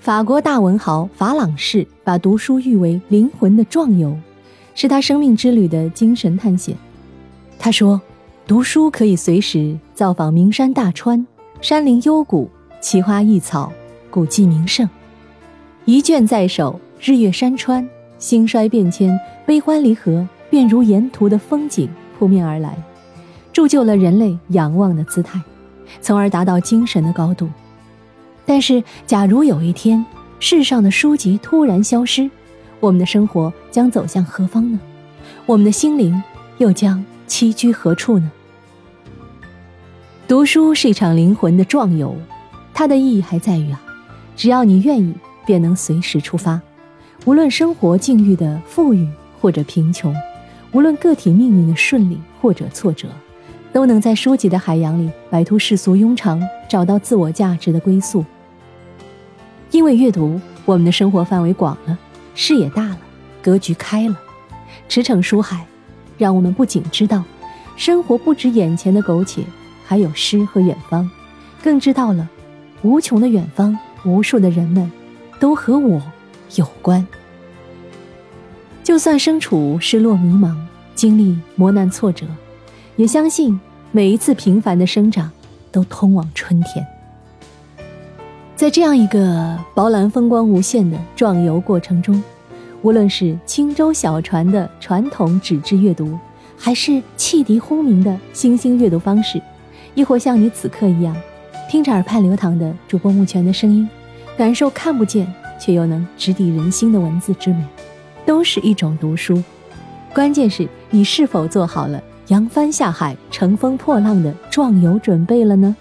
法国大文豪法朗士把读书誉为灵魂的壮游，是他生命之旅的精神探险。他说：“读书可以随时造访名山大川、山林幽谷、奇花异草、古迹名胜，一卷在手，日月山川、兴衰变迁、悲欢离合，便如沿途的风景扑面而来，铸就了人类仰望的姿态，从而达到精神的高度。”但是，假如有一天世上的书籍突然消失，我们的生活将走向何方呢？我们的心灵又将栖居何处呢？读书是一场灵魂的壮游，它的意义还在于啊，只要你愿意，便能随时出发。无论生活境遇的富裕或者贫穷，无论个体命运的顺利或者挫折，都能在书籍的海洋里摆脱世俗庸常，找到自我价值的归宿。因为阅读，我们的生活范围广了，视野大了，格局开了，驰骋书海，让我们不仅知道生活不止眼前的苟且，还有诗和远方，更知道了无穷的远方，无数的人们，都和我有关。就算身处失落迷茫，经历磨难挫折，也相信每一次平凡的生长，都通往春天。在这样一个饱览风光无限的壮游过程中，无论是轻舟小船的传统纸质阅读，还是汽笛轰鸣的新兴阅读方式，亦或像你此刻一样，听着耳畔流淌的主播木泉的声音，感受看不见却又能直抵人心的文字之美，都是一种读书。关键是你是否做好了扬帆下海、乘风破浪的壮游准备了呢？